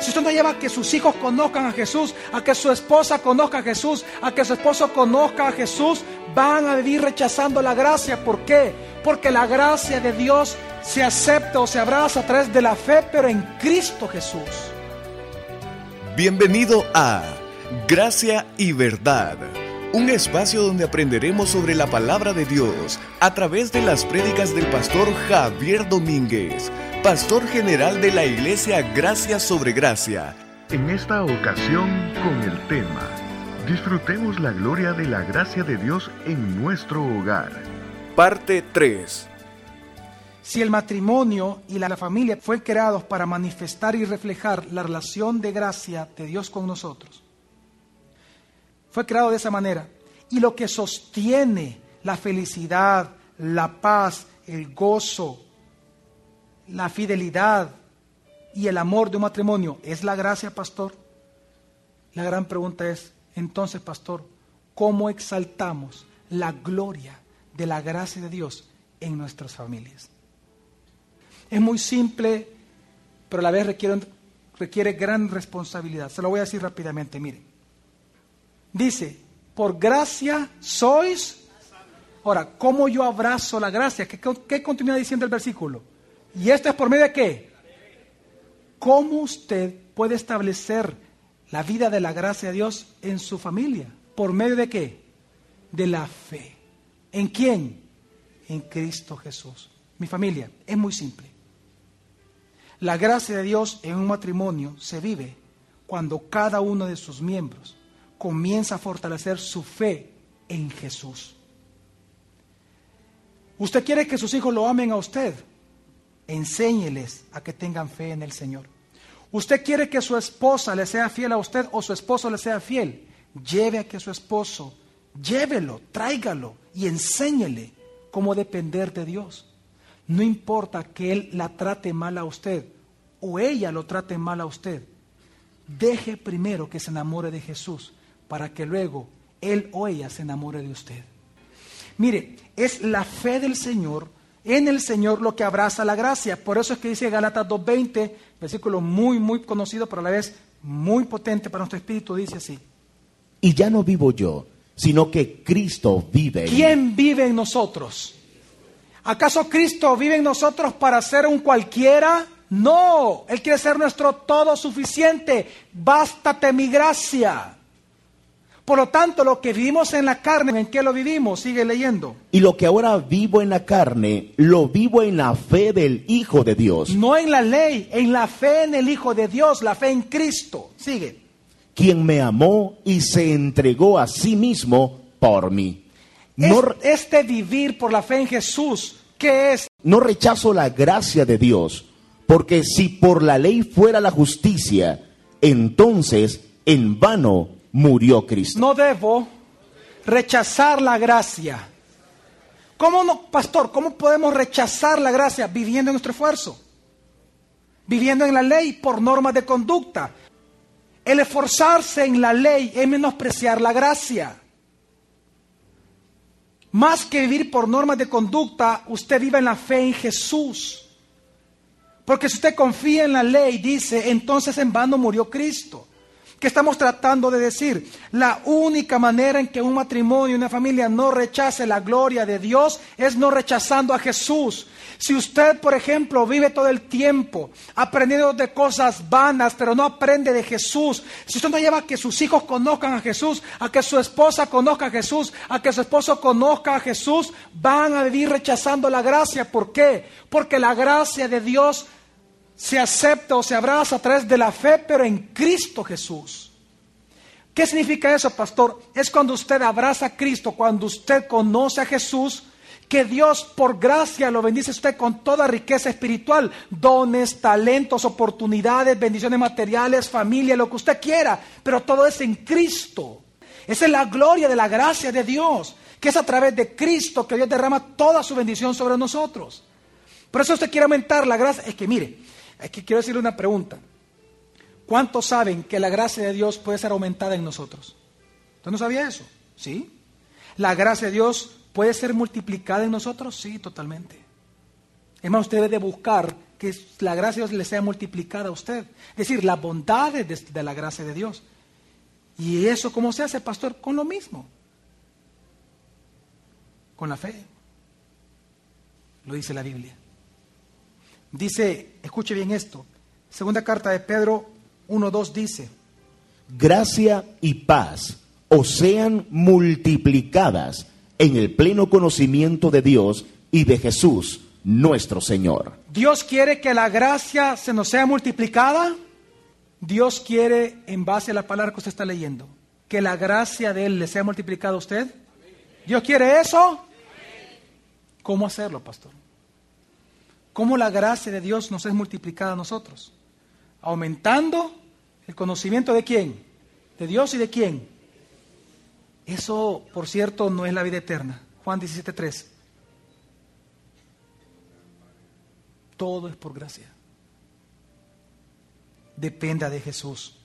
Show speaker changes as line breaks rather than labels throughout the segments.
Si usted no lleva a que sus hijos conozcan a Jesús, a que su esposa conozca a Jesús, a que su esposo conozca a Jesús, van a vivir rechazando la gracia. ¿Por qué? Porque la gracia de Dios se acepta o se abraza a través de la fe, pero en Cristo Jesús.
Bienvenido a Gracia y Verdad, un espacio donde aprenderemos sobre la palabra de Dios a través de las prédicas del pastor Javier Domínguez, pastor general de la iglesia Gracia sobre Gracia.
En esta ocasión con el tema, disfrutemos la gloria de la gracia de Dios en nuestro hogar.
Parte 3.
Si el matrimonio y la familia fue creados para manifestar y reflejar la relación de gracia de Dios con nosotros, fue creado de esa manera. Y lo que sostiene la felicidad, la paz, el gozo, la fidelidad y el amor de un matrimonio es la gracia, pastor. La gran pregunta es, entonces, pastor, ¿cómo exaltamos la gloria de la gracia de Dios en nuestras familias? Es muy simple, pero a la vez requiere, gran responsabilidad. Se lo voy a decir rápidamente, miren. Dice, por gracia sois. Ahora, ¿cómo yo abrazo la gracia? ¿Qué, qué continúa diciendo el versículo? ¿Y esto es por medio de qué? ¿Cómo usted puede establecer la vida de la gracia de Dios en su familia? ¿Por medio de qué? De la fe. ¿En quién? En Cristo Jesús. Mi familia, es muy simple. La gracia de Dios en un matrimonio se vive cuando cada uno de sus miembros comienza a fortalecer su fe en Jesús. Usted quiere que sus hijos lo amen a usted, enséñeles a que tengan fe en el Señor. Usted quiere que su esposa le sea fiel a usted o su esposo le sea fiel, lleve a que su esposo, llévelo, tráigalo y enséñele cómo depender de Dios. No importa que él la trate mal a usted o ella lo trate mal a usted. Deje primero que se enamore de Jesús para que luego él o ella se enamore de usted. Mire, es la fe del Señor, en el Señor lo que abraza la gracia. Por eso es que dice Gálatas 2.20, versículo muy, muy conocido, pero a la vez muy potente para nuestro espíritu, dice así.
Y ya no vivo yo, sino que Cristo vive. En
¿Quién vive en nosotros? ¿Acaso Cristo vive en nosotros para ser un cualquiera? No, Él quiere ser nuestro todo suficiente. Bástate mi gracia. Por lo tanto, lo que vivimos en la carne, ¿en qué lo vivimos? Sigue leyendo.
Y lo que ahora vivo en la carne, lo vivo en la fe del Hijo de Dios.
No en la ley, en la fe en el Hijo de Dios, la fe en Cristo. Sigue.
Quien me amó y se entregó a sí mismo por mí.
No, este vivir por la fe en Jesús, ¿qué es?
No rechazo la gracia de Dios, porque si por la ley fuera la justicia, entonces en vano murió Cristo.
No debo rechazar la gracia. ¿Cómo no, pastor? ¿Cómo podemos rechazar la gracia? Viviendo en nuestro esfuerzo. Viviendo en la ley por normas de conducta. El esforzarse en la ley es menospreciar la gracia. Más que vivir por normas de conducta, usted vive en la fe en Jesús. Porque si usted confía en la ley, dice, entonces en vano murió Cristo. ¿Qué estamos tratando de decir? La única manera en que un matrimonio y una familia no rechace la gloria de Dios es no rechazando a Jesús. Si usted, por ejemplo, vive todo el tiempo aprendiendo de cosas vanas, pero no aprende de Jesús, si usted no lleva a que sus hijos conozcan a Jesús, a que su esposa conozca a Jesús, a que su esposo conozca a Jesús, van a vivir rechazando la gracia. ¿Por qué? Porque la gracia de Dios se acepta o se abraza a través de la fe, pero en Cristo Jesús. ¿Qué significa eso, pastor? Es cuando usted abraza a Cristo, cuando usted conoce a Jesús, que Dios por gracia lo bendice a usted con toda riqueza espiritual, dones, talentos, oportunidades, bendiciones materiales, familia, lo que usted quiera, pero todo es en Cristo. Esa es la gloria de la gracia de Dios, que es a través de Cristo que Dios derrama toda su bendición sobre nosotros. Por eso usted quiere aumentar la gracia. Es que mire, Aquí quiero decirle una pregunta. ¿Cuántos saben que la gracia de Dios puede ser aumentada en nosotros? ¿Usted no sabía eso? ¿Sí? ¿La gracia de Dios puede ser multiplicada en nosotros? Sí, totalmente. Es más, usted debe de buscar que la gracia de Dios le sea multiplicada a usted. Es decir, las bondades de, de la gracia de Dios. ¿Y eso cómo se hace, pastor? Con lo mismo. Con la fe. Lo dice la Biblia. Dice, escuche bien esto. Segunda carta de Pedro 1.2 dice.
Gracia y paz o sean multiplicadas en el pleno conocimiento de Dios y de Jesús, nuestro Señor.
Dios quiere que la gracia se nos sea multiplicada. Dios quiere, en base a la palabra que usted está leyendo, que la gracia de Él le sea multiplicada a usted. Dios quiere eso. ¿Cómo hacerlo, pastor? ¿Cómo la gracia de Dios nos es multiplicada a nosotros? Aumentando el conocimiento de quién? De Dios y de quién? Eso, por cierto, no es la vida eterna. Juan 17.3. Todo es por gracia. Dependa de Jesús.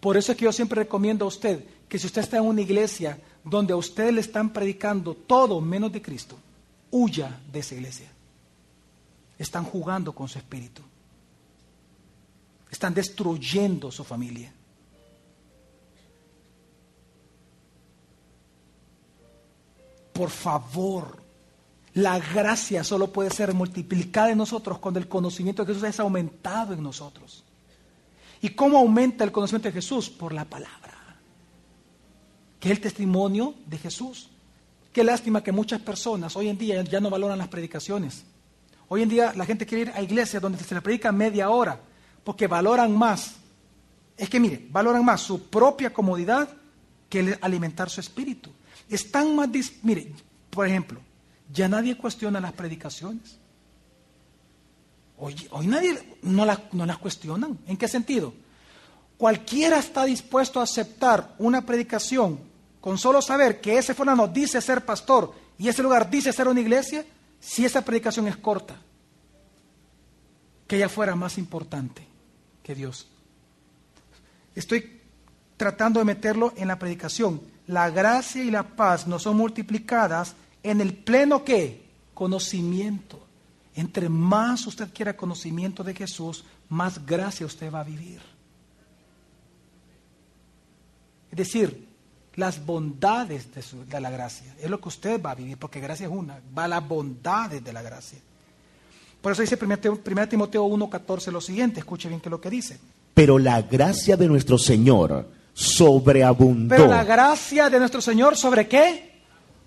Por eso es que yo siempre recomiendo a usted que si usted está en una iglesia donde a usted le están predicando todo menos de Cristo, huya de esa iglesia. Están jugando con su espíritu. Están destruyendo su familia. Por favor, la gracia solo puede ser multiplicada en nosotros cuando el conocimiento de Jesús es aumentado en nosotros. ¿Y cómo aumenta el conocimiento de Jesús? Por la palabra, que es el testimonio de Jesús. Qué lástima que muchas personas hoy en día ya no valoran las predicaciones. Hoy en día la gente quiere ir a iglesias donde se le predica media hora, porque valoran más. Es que mire, valoran más su propia comodidad que alimentar su espíritu. Están más, mire, por ejemplo, ya nadie cuestiona las predicaciones. Hoy, hoy nadie no las, no las cuestionan. ¿En qué sentido? Cualquiera está dispuesto a aceptar una predicación con solo saber que ese fulano dice ser pastor y ese lugar dice ser una iglesia, si esa predicación es corta, que ella fuera más importante que Dios. Estoy tratando de meterlo en la predicación. La gracia y la paz no son multiplicadas en el pleno qué? Conocimiento. Entre más usted quiera conocimiento de Jesús, más gracia usted va a vivir. Es decir, las bondades de, la gracia. Es lo que usted va a vivir, porque gracia es una. Va a las bondades de la gracia. Por eso dice 1 Timoteo 1.14 lo siguiente. Escuche bien que lo que dice.
Pero la gracia de nuestro Señor sobreabundó.
Pero la gracia de nuestro Señor sobre qué?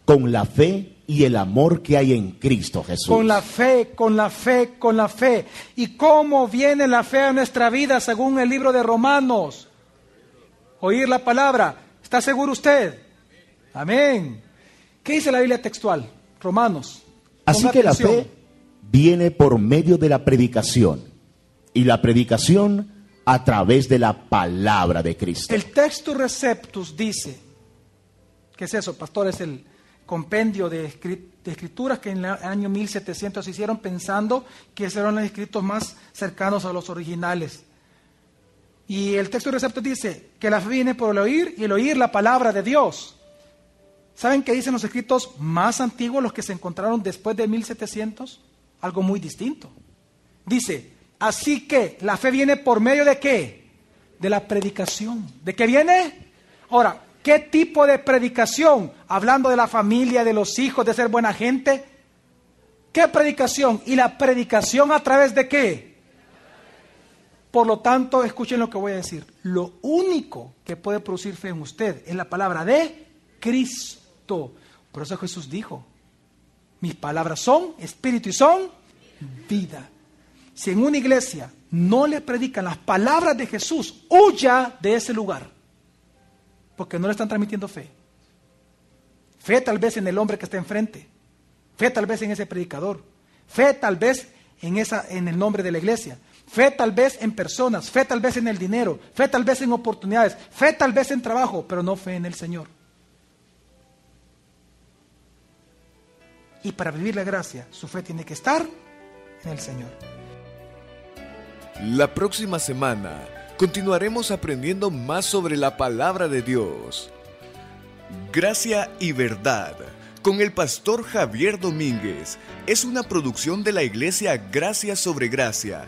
Con la fe y el amor que hay en Cristo Jesús.
Con la fe, con la fe, con la fe. ¿Y cómo viene la fe a nuestra vida según el libro de Romanos? Oír la palabra. ¿Está seguro usted? Amén. ¿Qué dice la Biblia textual? Romanos.
Así que la fe viene por medio de la predicación y la predicación a través de la palabra de Cristo.
El texto receptus dice, ¿qué es eso, pastor? Es el compendio de, escrituras que en el año 1700 se hicieron pensando que eran los escritos más cercanos a los originales. Y el texto receptus dice que la fe viene por el oír y el oír la palabra de Dios. ¿Saben qué dicen los escritos más antiguos, los que se encontraron después de 1700? Algo muy distinto. Dice, Así que la fe viene por medio de qué? De la predicación. ¿De qué viene? Ahora, ¿qué tipo de predicación? Hablando de la familia, de los hijos, de ser buena gente. ¿Qué predicación? ¿Y la predicación a través de qué? Por lo tanto, escuchen lo que voy a decir. Lo único que puede producir fe en usted es la palabra de Cristo. Por eso Jesús dijo, mis palabras son espíritu y son vida si en una iglesia no le predican las palabras de Jesús, huya de ese lugar, porque no le están transmitiendo fe. Fe tal vez en el hombre que está enfrente, fe tal vez en ese predicador, fe tal vez en, esa, en el nombre de la iglesia, fe tal vez en personas, fe tal vez en el dinero, fe tal vez en oportunidades, fe tal vez en trabajo, pero no fe en el Señor. Y para vivir la gracia, su fe tiene que estar en el Señor.
La próxima semana continuaremos aprendiendo más sobre la palabra de Dios. Gracia y verdad con el pastor Javier Domínguez es una producción de la iglesia Gracia sobre Gracia.